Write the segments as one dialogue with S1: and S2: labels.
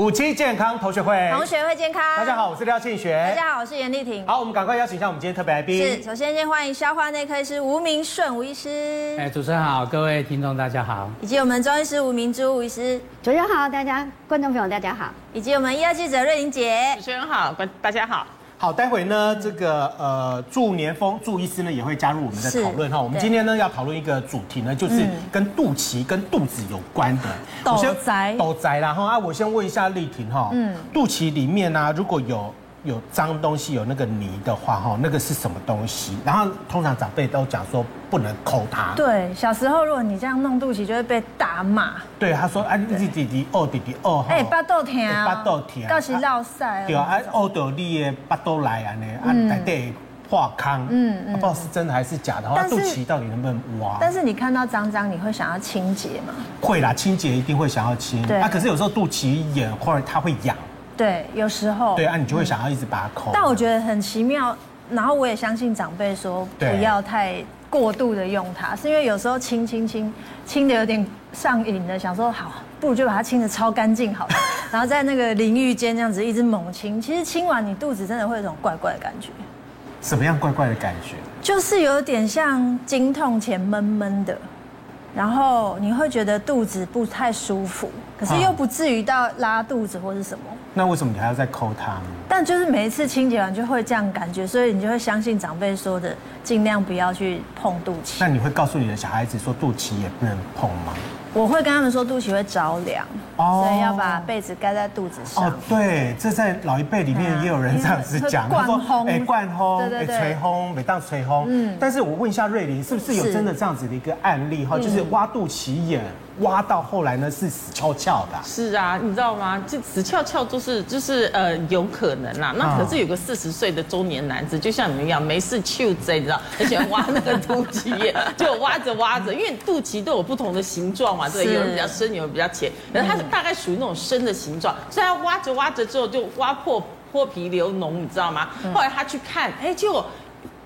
S1: 五期健康同学会，
S2: 同学会健康。
S1: 大家好，我是廖庆学。
S2: 大家好，我是严丽婷。
S1: 好，我们赶快邀请一下我们今天特别来宾。
S2: 是，首先先欢迎消化内科医师吴明顺吴医师。
S3: 哎，主持人好，各位听众大家好。
S2: 以及我们中医师吴明珠吴医师。
S4: 主持人好，大家观众朋友大家好。
S2: 以及我们医药记者瑞玲姐。
S5: 主持人好，观大家好。
S1: 好，待会呢，这个呃，祝年丰祝医师呢也会加入我们的讨论哈。我们今天呢要讨论一个主题呢，就是跟肚脐跟肚子有关的。
S2: 斗宅，
S1: 斗宅啦哈啊！我先问一下丽婷哈，嗯，肚脐里面呢，如果有。有脏东西，有那个泥的话，哈，那个是什么东西？然后通常长辈都讲说不能抠它。
S2: 对，小时候如果你这样弄肚脐，就会被打骂。
S1: 对，他说啊，你弟弟哦，弟弟哦，
S2: 哎，巴豆疼，
S1: 巴豆疼，
S2: 到时落屎。
S1: 对啊，哦，到你的巴豆来啊呢，啊，来得化康。嗯嗯，不知道是真的还是假的。话肚脐到底能不能挖？
S2: 但是你看到脏脏，你会想要清洁吗？
S1: 会啦，清洁一定会想要清。对啊，可是有时候肚脐眼或者它会痒。
S2: 对，有时候
S1: 对啊，你就会想要一直把它抠。
S2: 但我觉得很奇妙，然后我也相信长辈说不要太过度的用它，是因为有时候清清清清的有点上瘾的，想说好，不如就把它清的超干净好了，然后在那个淋浴间这样子一直猛清，其实清完你肚子真的会有一种怪怪的感觉。
S1: 什么样怪怪的感觉？
S2: 就是有点像经痛前闷闷的。然后你会觉得肚子不太舒服，可是又不至于到拉肚子或是什么。
S1: 那为什么你还要再抠它呢？
S2: 但就是每一次清洁完就会这样感觉，所以你就会相信长辈说的，尽量不要去碰肚脐。
S1: 那你会告诉你的小孩子说肚脐也不能碰吗？
S2: 我会跟他们说肚脐会着凉，哦，所以要把被子盖在肚子上。哦，
S1: 对，这在老一辈里面也有人这样子讲，
S2: 灌风，
S1: 哎，灌烘，对对对，吹风，每当吹烘。嗯，但是我问一下瑞玲，是不是有真的这样子的一个案例哈？就是挖肚脐眼。挖到后来呢，是死翘翘的。
S5: 是啊，你知道吗？就死翘翘就是就是呃有可能啦。那可是有个四十岁的中年男子，就像你们一样，没事就这，你知道，很喜欢挖那个肚脐眼，就挖着挖着，因为肚脐都有不同的形状嘛，对，有人比较深，有人比较浅，然后它是大概属于那种深的形状，所以他挖着挖着之后就挖破破皮流脓，你知道吗？后来他去看，哎，结果。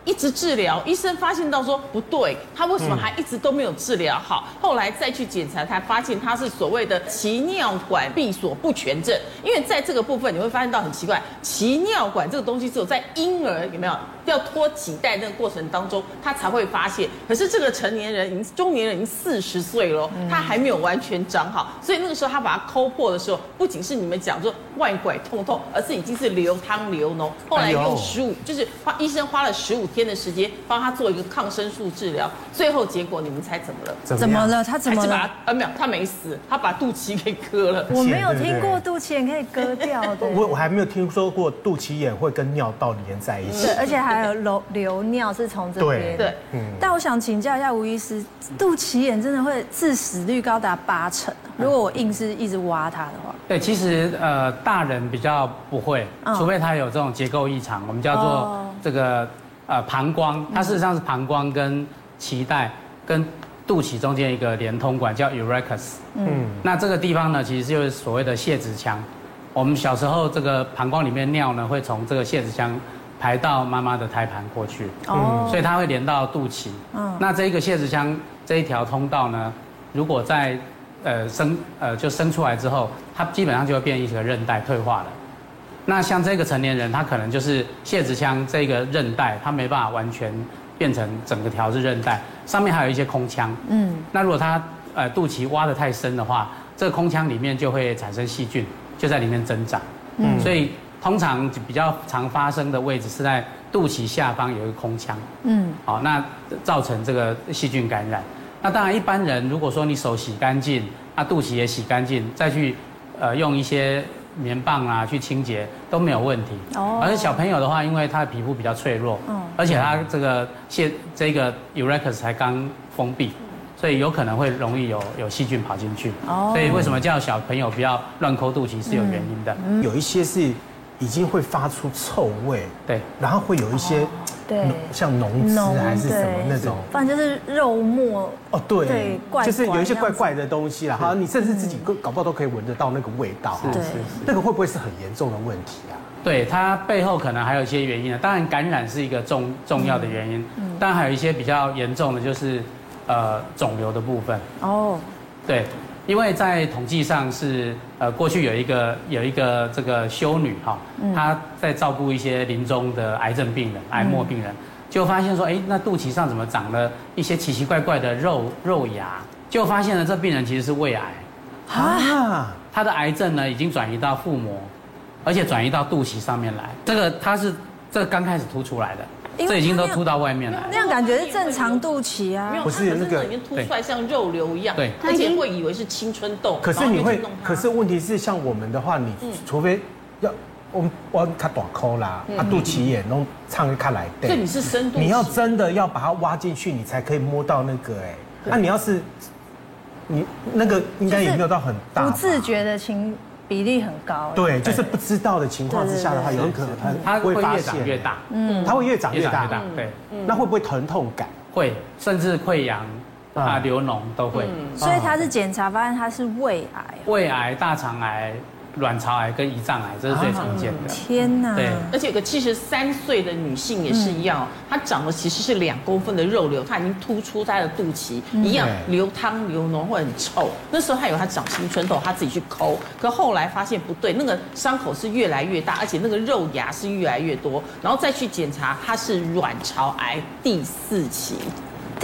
S5: 一直治疗，医生发现到说不对，他为什么还一直都没有治疗好？后来再去检查，才发现他是所谓的脐尿管闭锁不全症。因为在这个部分，你会发现到很奇怪，脐尿管这个东西只有在婴儿有没有要拖几代那个过程当中，他才会发现。可是这个成年人已经中年人已经四十岁了，他还没有完全长好，所以那个时候他把它抠破的时候，不仅是你们讲说外拐痛痛，而是已经是流汤流脓。后来用十五，就是花医生花了十五天的时间帮他做一个抗生素治疗，最后结果你们猜怎么了？
S2: 怎么了？他怎么了？
S5: 呃，没有，他没死，他把肚脐给割了。
S2: 我没有听过肚脐眼可以割掉的。
S1: 我我还没有听说过肚脐眼会跟尿道连在一起。
S2: 对，而且还有流流尿是从这边。
S5: 对对，嗯。
S2: 但我想请教一下吴医师，肚脐眼真的会致死率高达八成？如果我硬是一直挖它的话？
S3: 对，其实呃，大人比较不会，除非他有这种结构异常，我们叫做这个。呃，膀胱，它事实上是膀胱跟脐带跟肚脐中间一个连通管，叫 urachus。嗯，那这个地方呢，其实就是所谓的泄殖腔。我们小时候这个膀胱里面尿呢，会从这个泄殖腔排到妈妈的胎盘过去。哦，所以它会连到肚脐。嗯，那这一个泄殖腔这一条通道呢，如果在呃生呃就生出来之后，它基本上就会变一个韧带退化了。那像这个成年人，他可能就是泄殖腔这个韧带，他没办法完全变成整个条是韧带，上面还有一些空腔。嗯。那如果他呃肚脐挖得太深的话，这个空腔里面就会产生细菌，就在里面增长。嗯。所以通常比较常发生的位置是在肚脐下方有一个空腔。嗯。好，那造成这个细菌感染。那当然一般人如果说你手洗干净，那肚脐也洗干净，再去呃用一些。棉棒啊，去清洁都没有问题。哦。而且小朋友的话，因为他的皮肤比较脆弱，嗯，而且他这个现这个 urachus 才刚封闭，所以有可能会容易有有细菌跑进去。哦。所以为什么叫小朋友不要乱抠肚脐是有原因的。
S1: 嗯。有一些是已经会发出臭味，
S3: 对，
S1: 然后会有一些。
S2: 对，
S1: 像脓汁还是什么那种，
S2: 反正就是肉末
S1: 哦，对，对，就是有一些怪怪的东西啦。好，你甚至自己搞不好都可以闻得到那个味道。
S3: 是是，
S1: 那个会不会是很严重的问题啊？
S3: 对，它背后可能还有一些原因啊。当然，感染是一个重重要的原因。嗯。当然还有一些比较严重的，就是呃肿瘤的部分。哦。对，因为在统计上是呃，过去有一个有一个这个修女哈，她在照顾一些临终的癌症病人、癌末病人，就发现说，哎，那肚脐上怎么长了一些奇奇怪怪的肉肉芽？就发现了这病人其实是胃癌啊，他的癌症呢已经转移到腹膜，而且转移到肚脐上面来。这个他是这个刚开始凸出来的。这已经都凸到外面了，
S2: 那样感觉是正常肚脐啊，
S5: 不是那个已经凸出来像肉瘤一样，对，而且会以为是青春痘。
S1: 可是你会，可是问题是像我们的话，你除非要我我卡短抠啦，啊肚脐眼弄唱一卡来，
S5: 对，你是深度，
S1: 你要真的要把它挖进去，你才可以摸到那个哎，那你要是你那个应该也没有到很大，
S2: 不自觉的情。比例很高，
S1: 对，就是不知道的情况之下的话，有可能
S3: 它会越长越大，
S1: 嗯，它会越长越大，
S3: 对，
S1: 那会不会疼痛感？
S3: 会，甚至溃疡啊、流脓都会。
S2: 所以他是检查发现他是胃癌，
S3: 胃癌、大肠癌。卵巢癌跟胰脏癌，这是最常见的。
S2: 天哪！
S3: 对，
S5: 而且有个七十三岁的女性也是一样，她长的其实是两公分的肉瘤，她已经突出她的肚脐，一样流汤流脓会很臭。那时候她有她长青春痘，她自己去抠，可后来发现不对，那个伤口是越来越大，而且那个肉芽是越来越多，然后再去检查，她是卵巢癌第四期。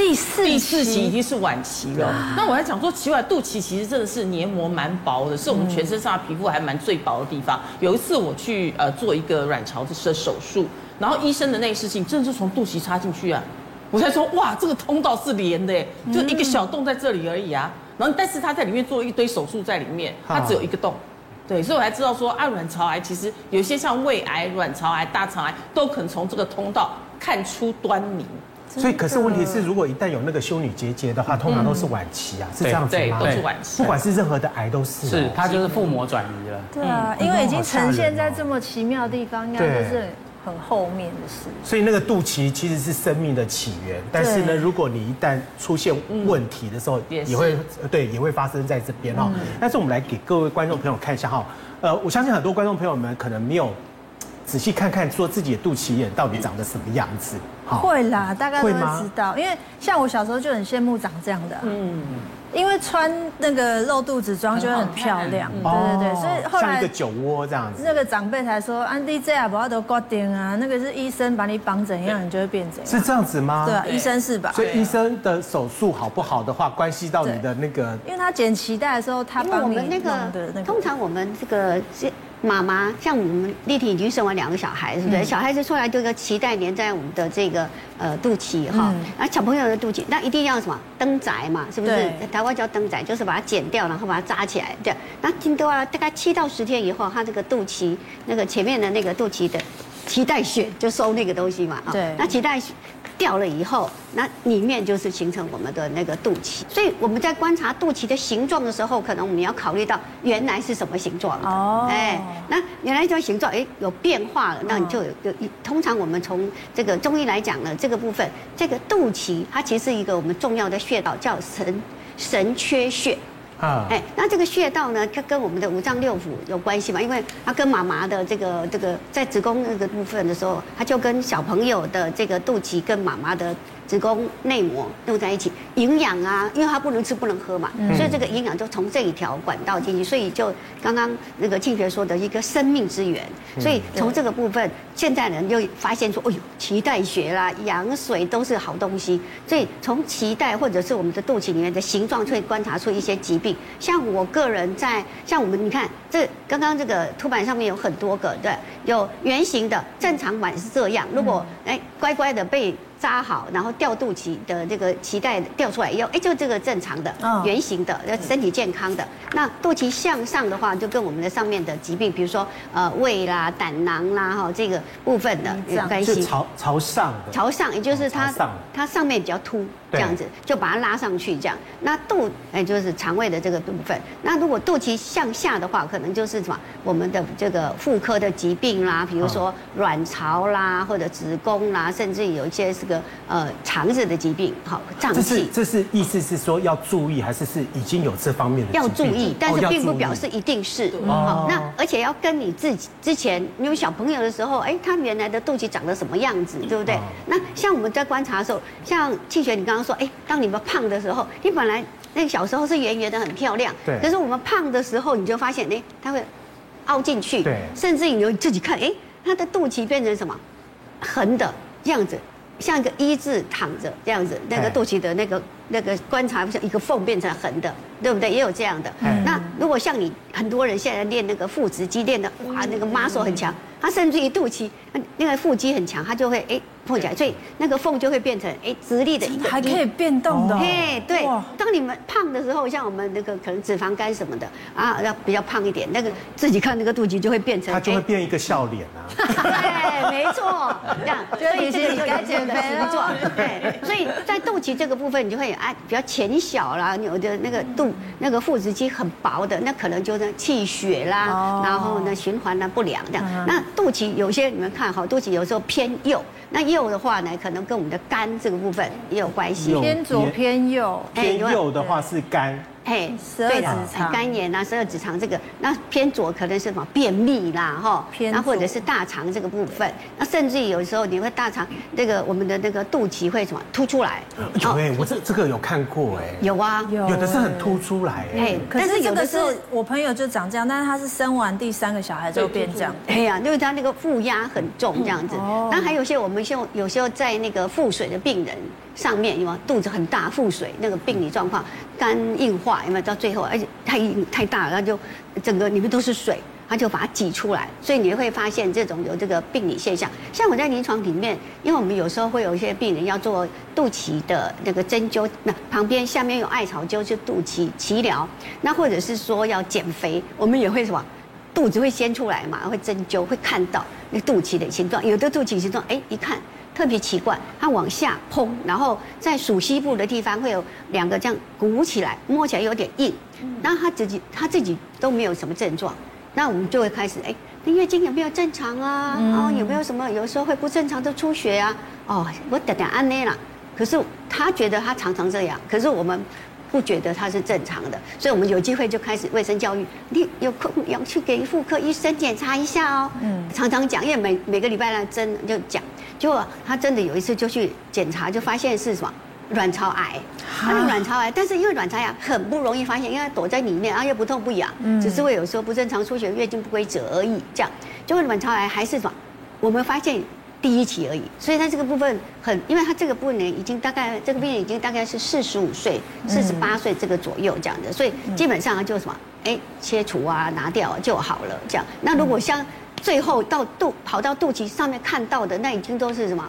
S2: 第四
S5: 第四期已经是晚期了。那我还讲说，奇怪，肚脐其实真的是黏膜蛮薄的，是我们全身上的皮肤还蛮最薄的地方。有一次我去呃做一个卵巢的手术，然后医生的内视镜真的是从肚脐插进去啊，我才说哇，这个通道是连的，就一个小洞在这里而已啊。然后但是他在里面做了一堆手术在里面，他只有一个洞。对，所以我才知道说，啊，卵巢癌其实有些像胃癌、卵巢癌、大肠癌都可能从这个通道看出端倪。
S1: 所以，可是问题是，如果一旦有那个修女结节的话，通常都是晚期啊，是这样子吗？
S5: 对，都是晚期。
S1: 不管是任何的癌都是。
S3: 是，它就是腹膜转移了。
S2: 对啊，因为已经呈现在这么奇妙的地方，应该都是很后面的事。
S1: 所以那个肚脐其实是生命的起源，但是呢，如果你一旦出现问题的时候，也会对，也会发生在这边哦。但是我们来给各位观众朋友看一下哈，呃，我相信很多观众朋友们可能没有。仔细看看，说自己的肚脐眼到底长得什么样子？
S2: 会啦，大概都会知道。因为像我小时候就很羡慕长这样的，嗯，因为穿那个露肚子装就会很漂亮，对对对。所以后来
S1: 像一个酒窝这样子。
S2: 那个长辈才说，安迪这样不要得挂点啊，那个是医生把你绑怎样，你就会变怎样。
S1: 是这样子吗？
S2: 对啊，医生是吧？
S1: 所以医生的手术好不好的话，关系到你的那个。
S2: 因为他剪脐带的时候，他帮你
S4: 那个。通常我们这个是。妈妈像我们丽婷已经生完两个小孩，是不是？小孩子出来就一个脐带连在我们的这个呃肚脐哈，然后小朋友的肚脐，那一定要什么灯仔嘛，是不是？台湾叫灯仔，就是把它剪掉，然后把它扎起来，对。那经过大概七到十天以后，他这个肚脐那个前面的那个肚脐的脐带血就收那个东西嘛，对。那脐带血。掉了以后，那里面就是形成我们的那个肚脐。所以我们在观察肚脐的形状的时候，可能我们要考虑到原来是什么形状哦。哎，那原来这个形状哎有变化了，那你就有有。通常我们从这个中医来讲呢，这个部分这个肚脐它其实是一个我们重要的穴道，叫神神阙穴。啊，哎，那这个穴道呢，它跟我们的五脏六腑有关系嘛？因为它跟妈妈的这个这个在子宫那个部分的时候，它就跟小朋友的这个肚脐跟妈妈的。子宫内膜弄在一起，营养啊，因为它不能吃不能喝嘛，嗯、所以这个营养就从这一条管道进去，所以就刚刚那个庆学说的一个生命之源，所以从这个部分，现在人就发现说，哎呦，脐带血啦、羊水都是好东西，所以从脐带或者是我们的肚脐里面的形状，就会观察出一些疾病。像我个人在，像我们你看，这刚刚这个凸板上面有很多个，对，有圆形的，正常版是这样，如果哎乖乖的被。扎好，然后掉肚脐的这个脐带掉出来以后，哎，就这个正常的圆形的，身体健康的。那肚脐向上的话，就跟我们的上面的疾病，比如说呃胃啦、胆囊啦哈这个部分的有关系。
S1: 朝朝上的。
S4: 朝上，也就是它它上面比较凸，这样子就把它拉上去这样。那肚哎就是肠胃的这个部分。那如果肚脐向下的话，可能就是什么我们的这个妇科的疾病啦，比如说卵巢啦或者子宫啦，甚至有一些是。个呃肠子的疾病，好胀气，
S1: 这是这是意思是说要注意，还是是已经有这方面的？
S4: 要注意，但是并不表示一定是。好，那而且要跟你自己之前你有小朋友的时候，哎，他原来的肚脐长得什么样子，对不对？那像我们在观察的时候，像庆学你刚刚说，哎，当你们胖的时候，你本来那个小时候是圆圆的，很漂亮。
S1: 对。
S4: 可是我们胖的时候，你就发现，哎，它会凹进去。
S1: 对。
S4: 甚至你自己看，哎，他的肚脐变成什么？横的样子，像一个一字躺着这样子，那个肚脐的那个那个观察，像一个缝变成横的，对不对？也有这样的。嗯。那如果像你很多人现在练那个腹直肌练的，哇，那个 muscle 很强，他甚至于肚脐那个腹肌很强，他就会哎。碰起来，所以那个缝就会变成哎直立的一个，
S2: 还可以变动的。
S4: 嘿，对，当你们胖的时候，像我们那个可能脂肪肝什么的啊，要比较胖一点，那个自己看那个肚脐就会变成，
S1: 他就会变一个笑脸啊。
S4: 对，没错，这样，所以是你该减肥了。对，所以在肚脐这个部分，你就会哎比较浅小啦，有的那个肚那个腹直肌很薄的，那可能就是气血啦，然后呢循环呢不良这样。那肚脐有些你们看哈，肚脐有时候偏右。那右的话呢，可能跟我们的肝这个部分也有关系。
S2: 偏左偏右，
S1: 偏右的话是肝。
S4: 嘿，十二指肠、肝炎啊，十二指肠这个，那偏左可能是什么？便秘啦，哈，偏，那或者是大肠这个部分，那甚至于有时候你会大肠那个我们的那个肚脐会什么凸出来？
S1: 有哎，我这这个有看过哎，
S4: 有啊，
S1: 有的是很凸出来哎，
S2: 可是有的是我朋友就长这样，但是他是生完第三个小孩就变这样，
S4: 哎呀，因为他那个腹压很重这样子，那还有些我们像有时候在那个腹水的病人。上面有肚子很大腹水那个病理状况，肝硬化有没有到最后，而且太硬太大了，它就整个里面都是水，它就把它挤出来，所以你会发现这种有这个病理现象。像我在临床里面，因为我们有时候会有一些病人要做肚脐的那个针灸，那旁边下面有艾草灸，就肚脐脐疗，那或者是说要减肥，我们也会什么，肚子会先出来嘛，会针灸会看到那肚脐的形状，有的肚脐形状，哎，一看。特别奇怪，它往下膨，然后在属膝部的地方会有两个这样鼓起来，摸起来有点硬。那他自己他自己都没有什么症状，那我们就会开始哎，那月经有没有正常啊？哦，有没有什么有时候会不正常的出血啊？哦，我等等安内了。可是他觉得他常常这样，可是我们不觉得它是正常的，所以我们有机会就开始卫生教育，你有空要去给妇科医生检查一下哦。嗯，常常讲，因为每每个礼拜来针就讲。结果他真的有一次就去检查，就发现是什么卵巢癌。他的卵巢癌，但是因为卵巢癌很不容易发现，因为它躲在里面，然后又不痛不痒，只是会有时候不正常出血、月经不规则而已。这样，结果卵巢癌还是什么？我们发现第一期而已。所以他这个部分很，因为他这个部分呢已经大概这个病人已经大概是四十五岁、四十八岁这个左右这样的，所以基本上就什么，哎，切除啊，拿掉就好了。这样，那如果像。最后到肚跑到肚脐上面看到的，那已经都是什么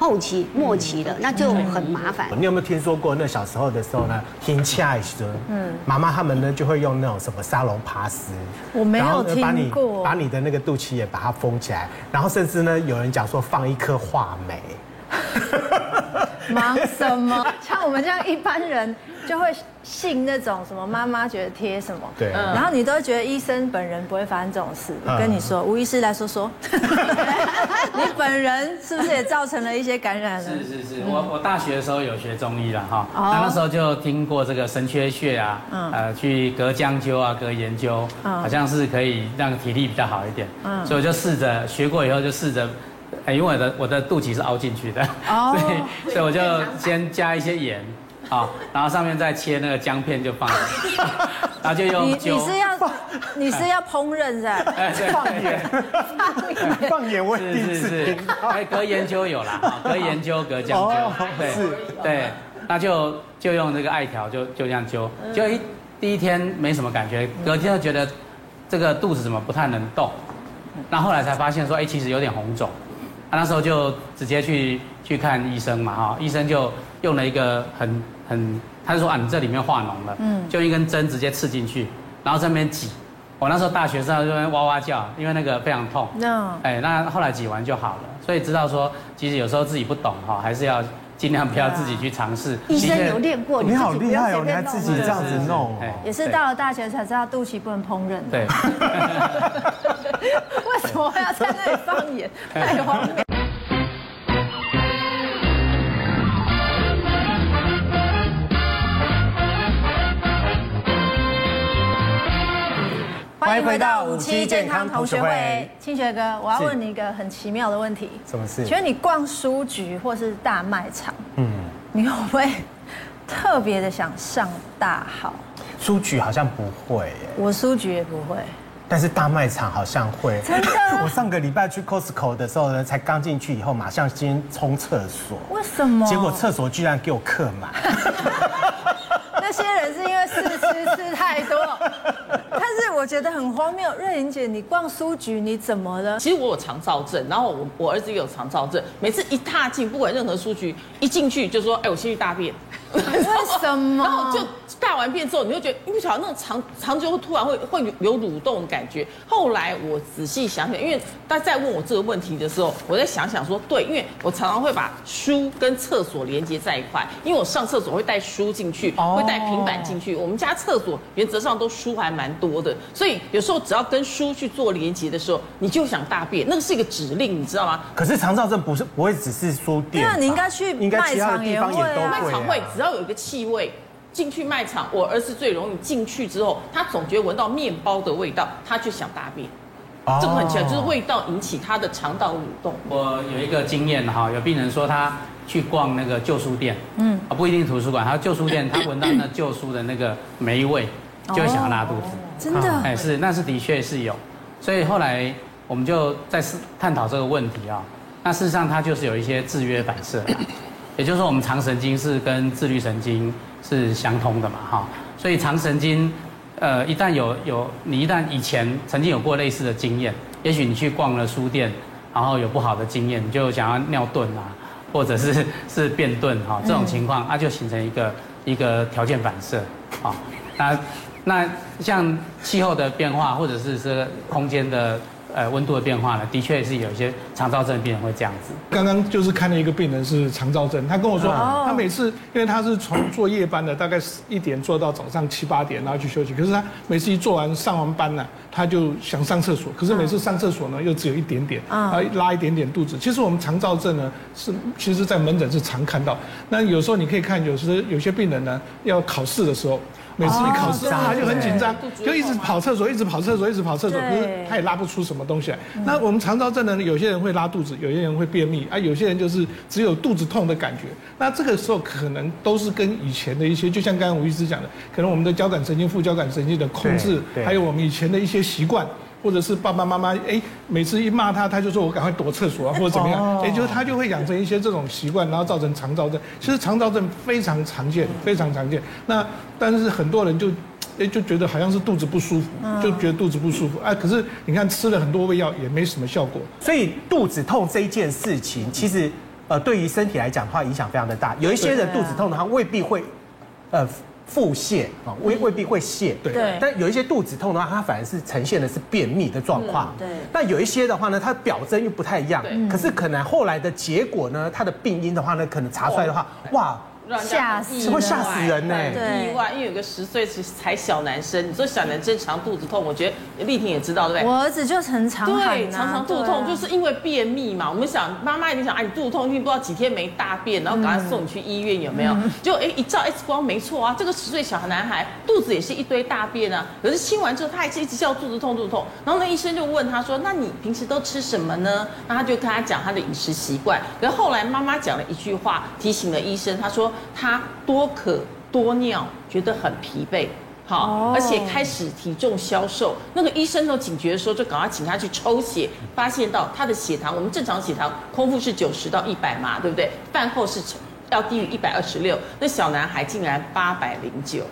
S4: 后期末期了，那就很麻烦。
S1: 你有没有听说过？那小时候的时候呢，听恰一声，嗯，妈妈他们呢就会用那种什么沙龙趴丝，
S2: 我没有听过，
S1: 把你把你的那个肚脐也把它封起来，然后甚至呢有人讲说放一颗话梅。
S2: 忙什么？像我们这样一般人。就会信那种什么妈妈觉得贴什么，
S1: 对，
S2: 然后你都会觉得医生本人不会发生这种事。我跟你说，吴医师来说说，你本人是不是也造成了一些感染了？
S3: 是是是，我我大学的时候有学中医了哈，那那时候就听过这个神阙穴啊，呃，去隔姜灸啊，隔研究，好像是可以让体力比较好一点，嗯，所以我就试着学过以后就试着，哎，因为我的我的肚脐是凹进去的，所以所以我就先加一些盐。好，然后上面再切那个姜片就放，然后就用
S2: 你你是要你是要烹饪是吧？
S1: 放盐，放盐我也
S3: 是是是，哎，隔盐灸有啦，隔盐灸隔姜灸，对对，那就就用这个艾条就就这样灸，就一第一天没什么感觉，隔天就觉得这个肚子怎么不太能动，那后来才发现说，哎，其实有点红肿，那时候就直接去去看医生嘛哈，医生就用了一个很。很，他就说啊，你这里面化脓了，嗯，就一根针直接刺进去，然后这边挤。我那时候大学生就在哇哇叫，因为那个非常痛。No. 哎，那后来挤完就好了。所以知道说，其实有时候自己不懂哈，还是要尽量不要自己去尝试。
S4: 医生有练过，
S1: 你好厉害哦，你还自己这样子弄。
S2: 也是到了大学才知道肚脐不能烹饪。
S3: 对。
S2: 为什么要在那里放盐？太荒谬。欢迎回到五期健康同学会，清学哥，我要问你一个很奇妙的问题。
S1: 什么事？
S2: 请问你逛书局或是大卖场，嗯，你会不会特别的想上大号。
S1: 书局好像不会，
S2: 我书局也不会。
S1: 但是大卖场好像会，
S2: 真的。
S1: 我上个礼拜去 Costco 的时候呢，才刚进去以后，马上先冲厕所。
S2: 为什么？
S1: 结果厕所居然给我客满。
S2: 那些人是因为试吃吃太多。但是我觉得很荒谬，瑞玲姐，你逛书局你怎么了？
S5: 其实我有肠躁症，然后我我儿子也有肠躁症，每次一踏进不管任何书局，一进去就说，哎，我先去大便。
S2: 为什么？
S5: 然后就大完便之后，你会觉得，因为晓得那种肠肠子会突然会会有蠕动的感觉。后来我仔细想想，因为大家在问我这个问题的时候，我在想想说，对，因为我常常会把书跟厕所连接在一块，因为我上厕所会带书进去，会带平板进去。我们家厕所原则上都书还蛮多的，所以有时候只要跟书去做连接的时候，你就想大便，那个是一个指令，你知道吗？
S1: 可是肠躁症不是不会只是书店，
S2: 那你应该去
S1: 应该其他的地方也都会，
S5: 卖场会。只要有一个气味，进去卖场，我儿子最容易进去之后，他总觉得闻到面包的味道，他就想大便。哦、这个很奇怪，就是味道引起他的肠道蠕动。
S3: 我有一个经验哈，有病人说他去逛那个旧书店，嗯，啊不一定图书馆，他旧书店，他闻到那旧书的那个霉味，就会想要拉肚子。哦、
S2: 真的？哎，
S3: 是，那是的确是有。所以后来我们就在探讨这个问题啊。那事实上，它就是有一些制约反射。也就是说，我们肠神经是跟自律神经是相通的嘛，哈，所以肠神经，呃，一旦有有你一旦以前曾经有过类似的经验，也许你去逛了书店，然后有不好的经验，你就想要尿遁啊，或者是 是便遁哈，这种情况，那就形成一个一个条件反射，啊，那那像气候的变化，或者是这个空间的。呃，温度的变化呢，的确是有一些肠燥症的病人会这样子。
S6: 刚刚就是看了一个病人是肠燥症，他跟我说，他每次因为他是从做夜班的，大概一点做到早上七八点，然后去休息。可是他每次一做完上完班呢，他就想上厕所，可是每次上厕所呢又只有一点点，啊，拉一点点肚子。其实我们肠燥症呢是，其实在门诊是常看到。那有时候你可以看，有时有些病人呢要考试的时候。每次一考试，他就很紧张，就一直跑厕所，一直跑厕所，一直跑厕所，可是他也拉不出什么东西来。那我们肠道症呢，有些人会拉肚子，有些人会便秘，啊，有些人就是只有肚子痛的感觉。那这个时候可能都是跟以前的一些，就像刚刚吴医师讲的，可能我们的交感神经、副交感神经的控制，还有我们以前的一些习惯。或者是爸爸妈妈哎，每次一骂他，他就说我赶快躲厕所啊，或者怎么样，也就是他就会养成一些这种习惯，然后造成肠躁症。其实肠躁症非常常见，非常常见。那但是很多人就哎就觉得好像是肚子不舒服，就觉得肚子不舒服哎，可是你看吃了很多胃药也没什么效果。
S1: 所以肚子痛这一件事情，其实呃对于身体来讲的话影响非常的大。有一些人肚子痛的话未必会呃。腹泻啊，未未必会泻，对。但有一些肚子痛的话，它反而是呈现的是便秘的状况。对。那有一些的话呢，它表征又不太一样。对。可是可能后来的结果呢，它的病因的话呢，可能查出来的话，哇。
S2: 吓死，
S1: 会吓死人呢！
S5: 意外，因为有个十岁才小男生，你说小男生常肚子痛，我觉得丽婷也知道，对不对？
S2: 我儿子就很常
S5: 对，常常肚子痛，就是因为便秘嘛。我们想，妈妈一定想，哎，你肚子痛，因为不知道几天没大便，然后赶快送你去医院，有没有？就哎，一照 X 光，没错啊，这个十岁小男孩肚子也是一堆大便啊。可是清完之后，他还是一直叫肚子痛，肚子痛。然后那医生就问他说：“那你平时都吃什么呢？”那他就跟他讲他的饮食习惯。然后后来妈妈讲了一句话，提醒了医生，他说他多。渴多尿，觉得很疲惫，好，而且开始体重消瘦。那个医生都警觉的时候，就赶快请他去抽血，发现到他的血糖，我们正常血糖空腹是九十到一百嘛，对不对？饭后是要低于一百二十六，那小男孩竟然八百零九。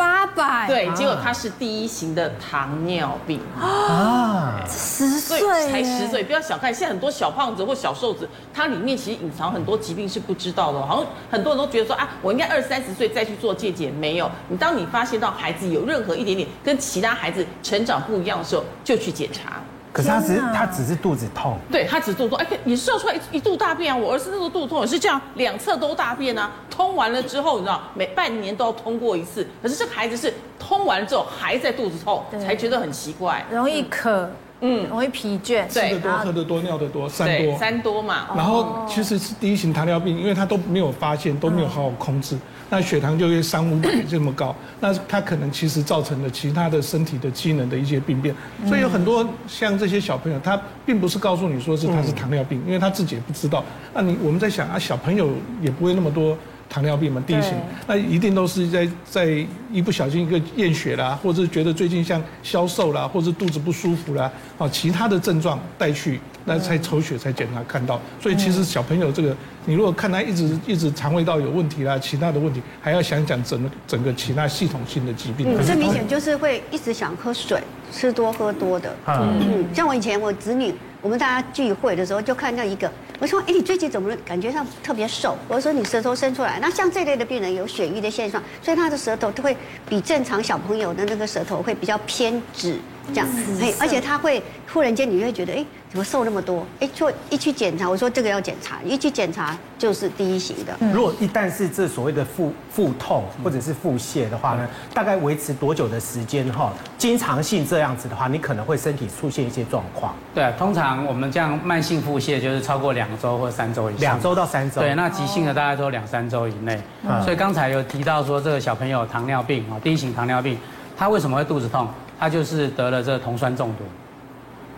S2: 八百。
S5: 对，结果他是第一型的糖尿病。
S2: 啊，十岁
S5: 才十岁，不要小看，现在很多小胖子或小瘦子，他里面其实隐藏很多疾病是不知道的，好像很多人都觉得说啊，我应该二三十岁再去做健检，没有，你当你发现到孩子有任何一点点跟其他孩子成长不一样的时候，就去检查。
S1: 可是他只是他只是肚子痛，
S5: 对他只是肚子痛，哎，你射出来一一肚大便啊！我儿子那时候肚子痛也是这样，两侧都大便啊。通完了之后，你知道每半年都要通过一次。可是这个孩子是通完了之后还在肚子痛，才觉得很奇怪，
S2: 容易渴，嗯，容易疲倦，
S6: 吃的多，喝的多，尿的多，三多，
S5: 三多嘛。
S6: 然后其实是第一型糖尿病，因为他都没有发现，都没有好好控制。那血糖就会三五百这么高，那他可能其实造成了其他的身体的机能的一些病变，所以有很多像这些小朋友，他并不是告诉你说是他是糖尿病，因为他自己也不知道。那你我们在想啊，小朋友也不会那么多糖尿病嘛，第一型，那一定都是在在一不小心一个验血啦，或者是觉得最近像消瘦啦，或者肚子不舒服啦，啊，其他的症状带去，那才抽血才检查看到。所以其实小朋友这个，你如果看他一直一直肠胃道有问题啦，其他的问题，还要想想整个整个其他系统性的疾病。
S4: 可是明显就是会一直想喝水，吃多喝多的。嗯，像我以前我子女。我们大家聚会的时候，就看到一个，我说：“哎，你最近怎么感觉上特别瘦？”我说：“你舌头伸出来。”那像这类的病人有血瘀的现象，所以他的舌头都会比正常小朋友的那个舌头会比较偏直。这样，哎，而且他会忽然间，你会觉得，哎，怎么瘦那么多？哎，就一去检查，我说这个要检查，一去检查就是第一型的。
S1: 如果一旦是这所谓的腹腹痛或者是腹泻的话呢，大概维持多久的时间哈？经常性这样子的话，你可能会身体出现一些状况。
S3: 对，通常我们这样慢性腹泻就是超过两周或三周以上。
S1: 两周到三周。
S3: 对，那急性的大概都两三周以内。所以刚才有提到说，这个小朋友糖尿病啊，第一型糖尿病，他为什么会肚子痛？他就是得了这个酮酸中毒，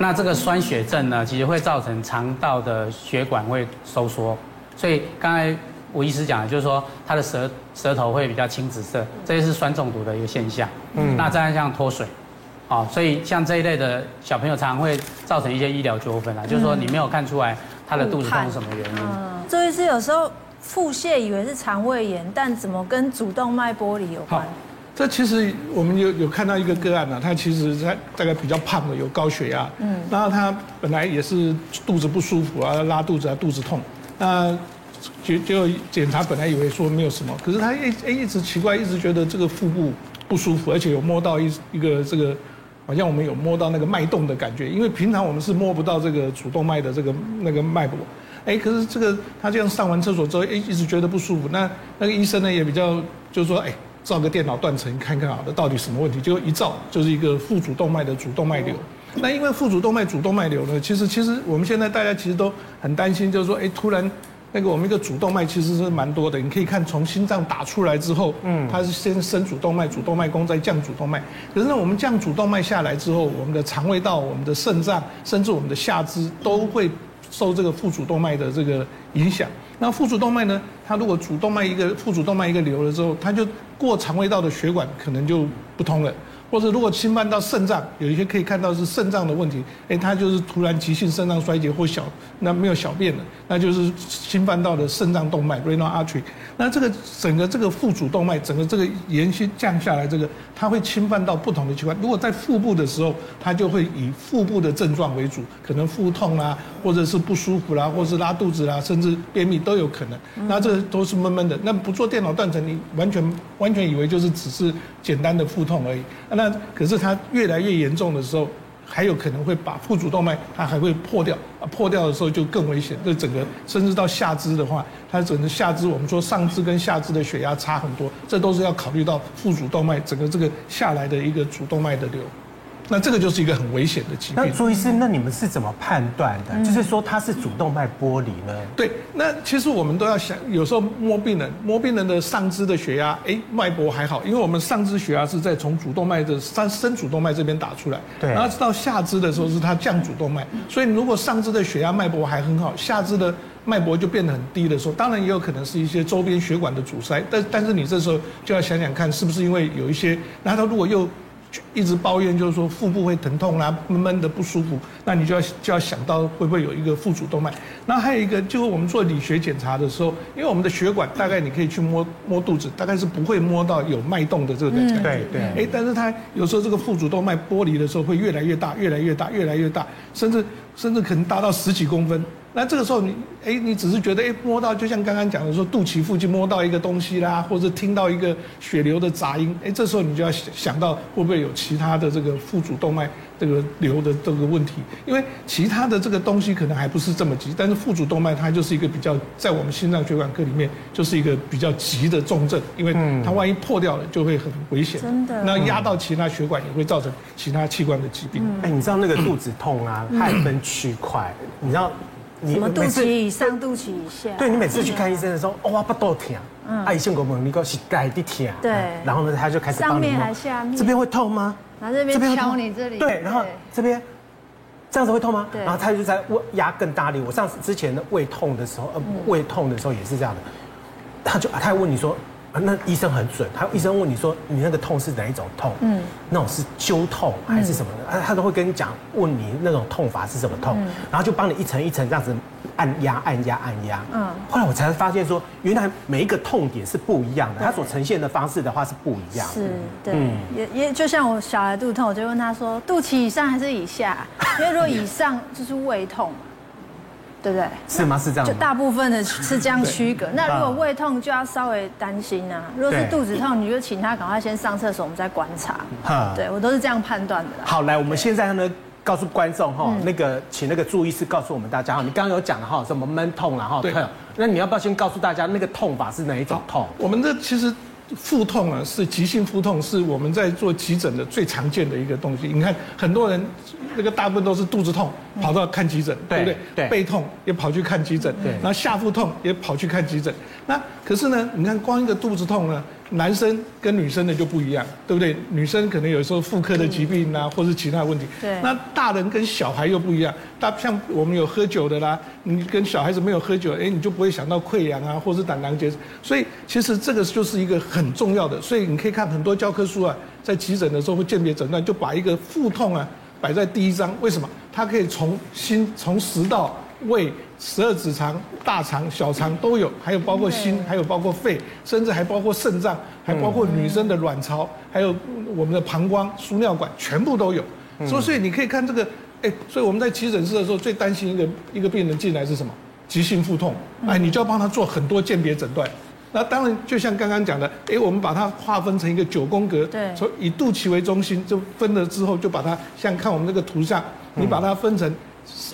S3: 那这个酸血症呢，其实会造成肠道的血管会收缩，所以刚才吴医师讲的就是说他的舌舌头会比较青紫色，这些是酸中毒的一个现象。嗯，那再像脱水，啊，所以像这一类的小朋友常常会造成一些医疗纠纷啊，就是说你没有看出来他的肚子痛是什么原因。嗯，
S2: 周医师有时候腹泻以为是肠胃炎，但怎么跟主动脉剥离有关？
S6: 这其实我们有有看到一个个案呢，他其实他大概比较胖的，有高血压，嗯，然后他本来也是肚子不舒服啊，拉肚子啊，肚子痛，那就就检查本来以为说没有什么，可是他一一直奇怪，一直觉得这个腹部不舒服，而且有摸到一一个这个，好像我们有摸到那个脉动的感觉，因为平常我们是摸不到这个主动脉的这个那个脉搏，哎，可是这个他这样上完厕所之后，哎，一直觉得不舒服，那那个医生呢也比较就是说，哎。照个电脑断层看看好的到底什么问题？结果一照就是一个副主动脉的主动脉瘤。那因为副主动脉主动脉瘤呢，其实其实我们现在大家其实都很担心，就是说，哎，突然那个我们一个主动脉其实是蛮多的。你可以看从心脏打出来之后，嗯，它是先升主动脉，主动脉弓再降主动脉。可是呢，我们降主动脉下来之后，我们的肠胃道、我们的肾脏，甚至我们的下肢都会受这个腹主动脉的这个影响。那腹主动脉呢，它如果主动脉一个腹主动脉一个瘤了之后，它就过肠胃道的血管可能就不通了，或者如果侵犯到肾脏，有一些可以看到是肾脏的问题，哎，它就是突然急性肾脏衰竭或小，那没有小便了，那就是侵犯到的肾脏动脉 （renal artery）。那这个整个这个腹主动脉，整个这个延续降下来，这个它会侵犯到不同的器官。如果在腹部的时候，它就会以腹部的症状为主，可能腹痛啦，或者是不舒服啦，或者是拉肚子啦，甚至便秘都有可能。那这个都是闷闷的。那不做电脑断层，你完全完全以为就是只是简单的腹痛而已。那可是它越来越严重的时候。还有可能会把腹主动脉，它还会破掉啊！破掉的时候就更危险。这整个甚至到下肢的话，它整个下肢，我们说上肢跟下肢的血压差很多，这都是要考虑到腹主动脉整个这个下来的一个主动脉的流。那这个就是一个很危险的疾病。
S1: 那朱医师，那你们是怎么判断的？嗯、就是说它是主动脉剥离呢？
S6: 对，那其实我们都要想，有时候摸病人，摸病人的上肢的血压，哎，脉搏还好，因为我们上肢血压是在从主动脉的上升主动脉这边打出来，对，然后到下肢的时候是它降主动脉，所以如果上肢的血压脉搏还很好，下肢的脉搏就变得很低的时候，当然也有可能是一些周边血管的阻塞，但但是你这时候就要想想看，是不是因为有一些，那他如果又一直抱怨，就是说腹部会疼痛啦，闷闷的不舒服，那你就要就要想到会不会有一个腹主动脉。那还有一个，就是我们做理学检查的时候，因为我们的血管大概你可以去摸摸肚子，大概是不会摸到有脉动的这个感觉。
S1: 对对。哎，
S6: 但是它有时候这个腹主动脉剥离的时候会越来越大，越来越大，越来越大，甚至甚至可能达到十几公分。那这个时候你，哎，你只是觉得，哎，摸到就像刚刚讲的说，肚脐附近摸到一个东西啦，或者听到一个血流的杂音，哎，这时候你就要想想到会不会有其他的这个腹主动脉这个瘤的这个问题，因为其他的这个东西可能还不是这么急，但是腹主动脉它就是一个比较在我们心脏血管科里面就是一个比较急的重症，因为它万一破掉了就会很危险，
S2: 真的，
S6: 那压到其他血管也会造成其他器官的疾病。
S1: 哎，你知道那个肚子痛啊，它还分区块，你知道？
S2: 什么肚脐以上、肚脐以下？
S1: 对，你每次去看医生的时候，哦，我不都疼，嗯，阿姨先给我们一个膝盖的疼，
S2: 对，
S1: 然后呢，他就开始
S2: 上面还下面，
S1: 这边会痛吗？
S2: 然后这边敲你这里，
S1: 对，然后这边这样子会痛吗？对，然后他就在压更大力。我上次之前的胃痛的时候，呃，胃痛的时候也是这样的，他就他还问你说。那医生很准，他医生问你说，你那个痛是哪一种痛？嗯，那种是揪痛还是什么的？啊，他都会跟你讲，问你那种痛法是什么痛，然后就帮你一层一层这样子按压、按压、按压。嗯，后来我才发现说，原来每一个痛点是不一样的，它所呈现的方式的话是不一样。
S2: 是，对，也也就像我小孩肚痛，我就问他说，肚脐以上还是以下？因为如果以上就是胃痛。对不对？
S1: 是吗？是这样。
S2: 就大部分的是这样区隔。那如果胃痛就要稍微担心啊。如果是肚子痛，你就请他赶快先上厕所，我们再观察。对，我都是这样判断的。
S1: 好，来，我们现在呢，告诉观众哈，那个请那个注意师告诉我们大家哈，你刚刚有讲了哈，什么闷痛了哈？对。那你要不要先告诉大家那个痛法是哪一种痛？
S6: 我们这其实。腹痛啊，是急性腹痛，是我们在做急诊的最常见的一个东西。你看，很多人那个大部分都是肚子痛，跑到看急诊，对不对？对。背痛也跑去看急诊，对。然后下腹痛也跑去看急诊。那可是呢，你看光一个肚子痛呢。男生跟女生的就不一样，对不对？女生可能有时候妇科的疾病啊，或是其他问题。对。那大人跟小孩又不一样，大像我们有喝酒的啦，你跟小孩子没有喝酒，哎，你就不会想到溃疡啊，或是胆囊结石。所以其实这个就是一个很重要的。所以你可以看很多教科书啊，在急诊的时候会鉴别诊断，就把一个腹痛啊摆在第一章。为什么？它可以从心从食道。胃、十二指肠、大肠、小肠都有，还有包括心，还有包括肺，甚至还包括肾脏，还包括女生的卵巢，还有我们的膀胱、输尿管，全部都有。所以，所以你可以看这个，哎，所以我们在急诊室的时候，最担心一个一个病人进来是什么？急性腹痛，哎，你就要帮他做很多鉴别诊断。那当然，就像刚刚讲的，哎，我们把它划分成一个九宫格，对，从以肚脐为中心，就分了之后，就把它像看我们这个图像，你把它分成。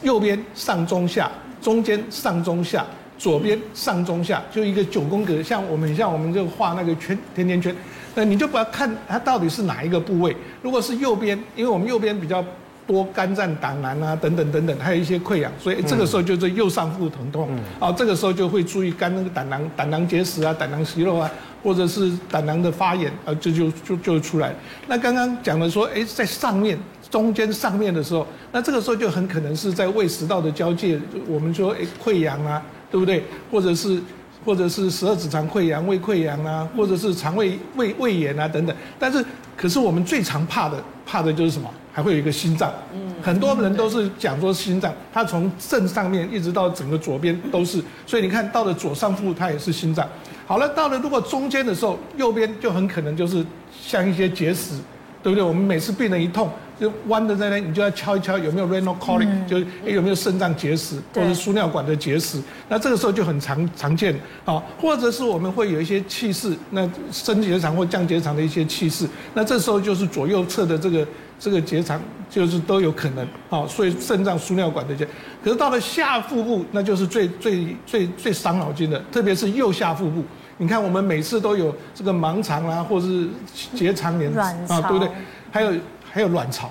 S6: 右边上中下，中间上中下，左边上中下，就一个九宫格，像我们像我们就画那个圈甜甜圈，那你就不要看它到底是哪一个部位。如果是右边，因为我们右边比较多肝脏胆囊啊等等等等，还有一些溃疡，所以这个时候就是右上腹疼痛。啊，这个时候就会注意肝那个胆囊胆囊结石啊、胆囊息肉啊，或者是胆囊的发炎啊，这就就就出来。那刚刚讲的说，哎，在上面。中间上面的时候，那这个时候就很可能是在胃食道的交界，我们说诶溃疡啊，对不对？或者是或者是十二指肠溃疡、胃溃疡啊，或者是肠胃胃胃炎啊等等。但是，可是我们最常怕的怕的就是什么？还会有一个心脏。嗯，很多人都是讲说心脏，它从正上面一直到整个左边都是。所以你看到了左上腹，它也是心脏。好了，到了如果中间的时候，右边就很可能就是像一些结石，对不对？我们每次病人一痛。就弯的在那，你就要敲一敲有没有 renal colic，就是有没有肾脏结石或者输尿管的结石。那这个时候就很常常见啊，或者是我们会有一些气室，那升结肠或降结肠的一些气室。那这时候就是左右侧的这个这个结肠就是都有可能啊，所以肾脏输尿管的结。可是到了下腹部，那就是最最最最伤脑筋的，特别是右下腹部。你看我们每次都有这个盲肠啊，或者是结肠炎啊，对不对？还有。还有卵巢，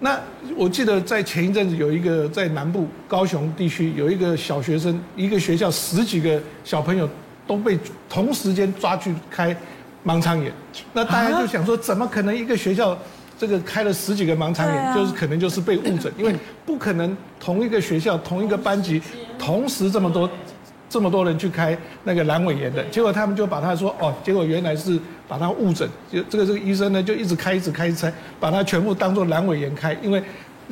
S6: 那我记得在前一阵子有一个在南部高雄地区有一个小学生，一个学校十几个小朋友都被同时间抓去开盲肠炎，那大家就想说，怎么可能一个学校这个开了十几个盲肠炎，就是可能就是被误诊，因为不可能同一个学校同一个班级同时这么多。这么多人去开那个阑尾炎的，结果他们就把他说哦，结果原来是把他误诊，就这个这个医生呢就一直开一直开一直开，把他全部当做阑尾炎开，因为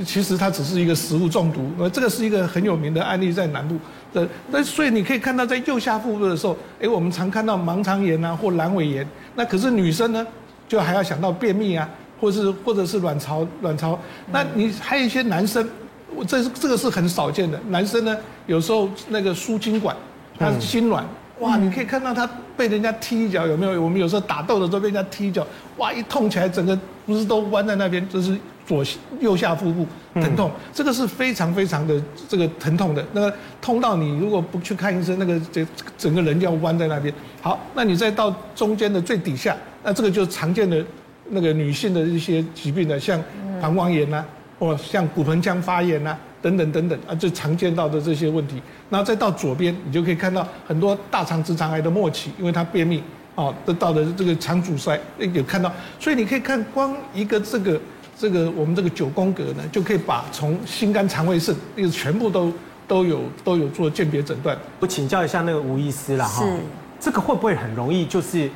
S6: 其实他只是一个食物中毒，呃，这个是一个很有名的案例在南部的，那所以你可以看到在右下腹部的时候，哎，我们常看到盲肠炎啊或阑尾炎，那可是女生呢就还要想到便秘啊，或是或者是卵巢卵巢，那你还有一些男生。我这是这个是很少见的，男生呢有时候那个输精管，他心软，哇，你可以看到他被人家踢一脚，有没有？我们有时候打斗的时候被人家踢一脚，哇，一痛起来整个不是都弯在那边，就是左右下腹部疼痛，这个是非常非常的这个疼痛的，那个痛到你如果不去看医生，那个这整个人就要弯在那边。好，那你再到中间的最底下，那这个就是常见的那个女性的一些疾病的，像膀胱炎呐。或像骨盆腔发炎啊，等等等等啊，最常见到的这些问题。然后再到左边，你就可以看到很多大肠直肠癌的末期，因为它便秘，哦，得到的这个肠阻塞，有看到。所以你可以看光一个这个这个我们这个九宫格呢，就可以把从心肝肠胃肾，那个全部都都有都有做鉴别诊断。
S1: 我请教一下那个吴医师啦哈。这个会不会很容易就是？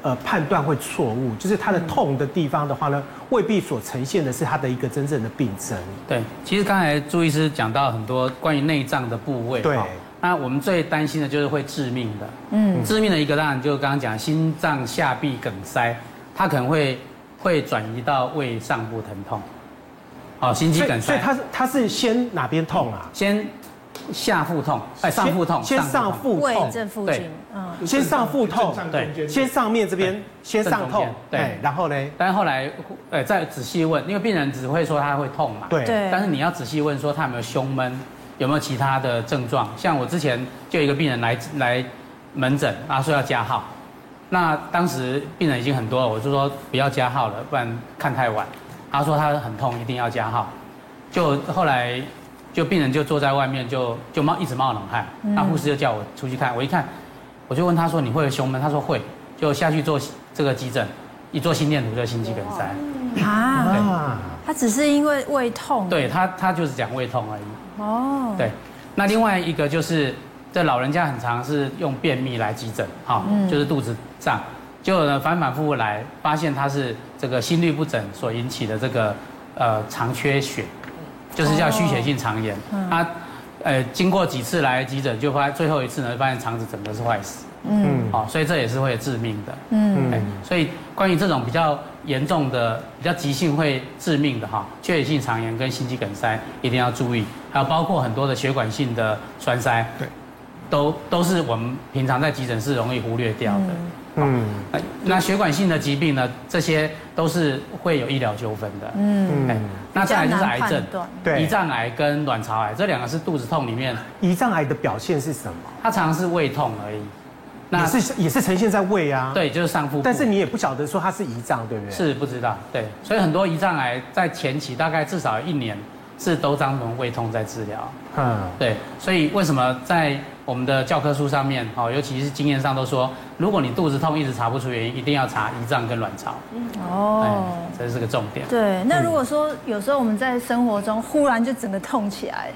S1: 呃，判断会错误，就是他的痛的地方的话呢，未必所呈现的是他的一个真正的病症。
S3: 对，其实刚才朱医师讲到很多关于内脏的部位。
S1: 对。
S3: 那我们最担心的就是会致命的。嗯。致命的一个当然就刚刚讲心脏下壁梗塞，它可能会会转移到胃上部疼痛。哦，心肌梗塞。
S1: 所以它是它是先哪边痛啊？
S3: 先。下腹痛，哎，上腹痛，
S1: 先上腹痛，
S2: 这附近，
S1: 嗯，先上腹痛，对，先上面这边先上痛，对，然后呢，
S3: 但是后来，呃，再仔细问，因为病人只会说他会痛嘛，
S1: 对，
S3: 但是你要仔细问说他有没有胸闷，有没有其他的症状，像我之前就有一个病人来来门诊，他说要加号，那当时病人已经很多了，我就说不要加号了，不然看太晚，他说他很痛，一定要加号，就后来。就病人就坐在外面就，就就冒一直冒冷汗，那护士就叫我出去看，我一看，我就问他说：“你会有胸闷？”他说会，就下去做这个急诊，一做心电图就心肌梗塞。
S2: 啊，他只是因为胃痛。
S3: 对他，他就是讲胃痛而已。哦，对，那另外一个就是这老人家很常是用便秘来急诊，哈，就是肚子胀，结果呢反反复复来，发现他是这个心律不整所引起的这个呃肠缺血。就是叫虚血性肠炎，他，呃，经过几次来急诊，就发最后一次呢，发现肠子整个是坏死，嗯，好，所以这也是会致命的，嗯，所以关于这种比较严重的、比较急性会致命的哈，缺血性肠炎跟心肌梗塞一定要注意，还有包括很多的血管性的栓塞，对，都都是我们平常在急诊室容易忽略掉的。嗯，那血管性的疾病呢？这些都是会有医疗纠纷的。嗯，那再来就是癌症，对，胰脏癌跟卵巢癌这两个是肚子痛里面。
S1: 胰脏癌的表现是什么？
S3: 它常常是胃痛而已。
S1: 那也是也是呈现在胃啊。
S3: 对，就是上腹部。
S1: 但是你也不晓得说它是胰脏，对不对？
S3: 是不知道。对，所以很多胰脏癌在前期大概至少一年是都当成胃痛在治疗。嗯，对，所以为什么在我们的教科书上面，哦，尤其是经验上都说，如果你肚子痛一直查不出原因，一定要查胰脏跟卵巢。哦，这是个重点。
S2: 对，那如果说有时候我们在生活中忽然就整个痛起来，